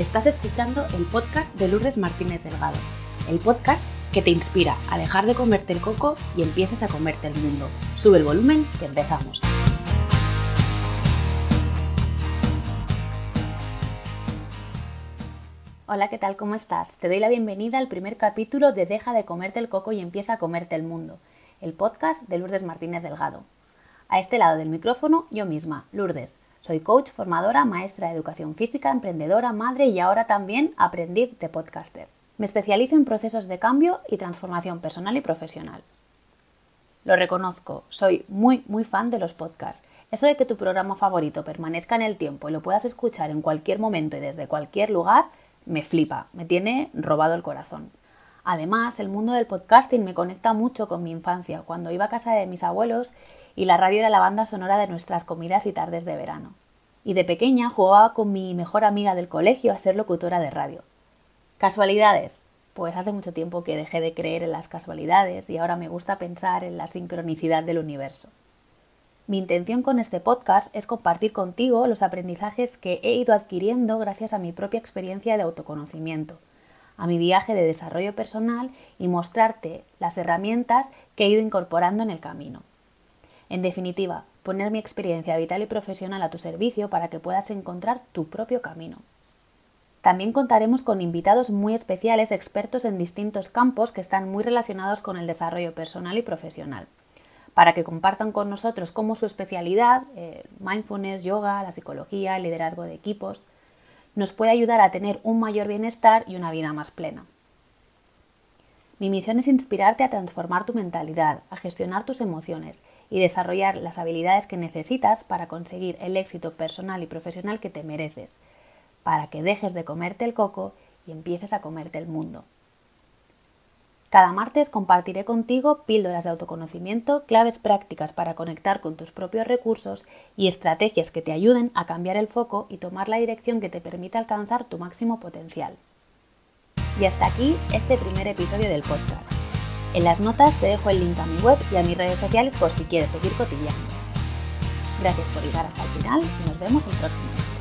Estás escuchando el podcast de Lourdes Martínez Delgado, el podcast que te inspira a dejar de comerte el coco y empieces a comerte el mundo. Sube el volumen que empezamos. Hola, ¿qué tal? ¿Cómo estás? Te doy la bienvenida al primer capítulo de Deja de comerte el coco y empieza a comerte el mundo, el podcast de Lourdes Martínez Delgado. A este lado del micrófono, yo misma, Lourdes, soy coach, formadora, maestra de educación física, emprendedora, madre y ahora también aprendiz de podcaster. Me especializo en procesos de cambio y transformación personal y profesional. Lo reconozco, soy muy, muy fan de los podcasts. Eso de que tu programa favorito permanezca en el tiempo y lo puedas escuchar en cualquier momento y desde cualquier lugar, me flipa, me tiene robado el corazón. Además, el mundo del podcasting me conecta mucho con mi infancia, cuando iba a casa de mis abuelos y la radio era la banda sonora de nuestras comidas y tardes de verano. Y de pequeña jugaba con mi mejor amiga del colegio a ser locutora de radio. ¿Casualidades? Pues hace mucho tiempo que dejé de creer en las casualidades y ahora me gusta pensar en la sincronicidad del universo. Mi intención con este podcast es compartir contigo los aprendizajes que he ido adquiriendo gracias a mi propia experiencia de autoconocimiento, a mi viaje de desarrollo personal y mostrarte las herramientas que he ido incorporando en el camino. En definitiva, poner mi experiencia vital y profesional a tu servicio para que puedas encontrar tu propio camino. También contaremos con invitados muy especiales expertos en distintos campos que están muy relacionados con el desarrollo personal y profesional, para que compartan con nosotros cómo su especialidad, eh, mindfulness, yoga, la psicología, el liderazgo de equipos, nos puede ayudar a tener un mayor bienestar y una vida más plena. Mi misión es inspirarte a transformar tu mentalidad, a gestionar tus emociones y desarrollar las habilidades que necesitas para conseguir el éxito personal y profesional que te mereces, para que dejes de comerte el coco y empieces a comerte el mundo. Cada martes compartiré contigo píldoras de autoconocimiento, claves prácticas para conectar con tus propios recursos y estrategias que te ayuden a cambiar el foco y tomar la dirección que te permita alcanzar tu máximo potencial. Y hasta aquí este primer episodio del podcast. En las notas te dejo el link a mi web y a mis redes sociales por si quieres seguir cotilleando. Gracias por llegar hasta el final y nos vemos el próximo.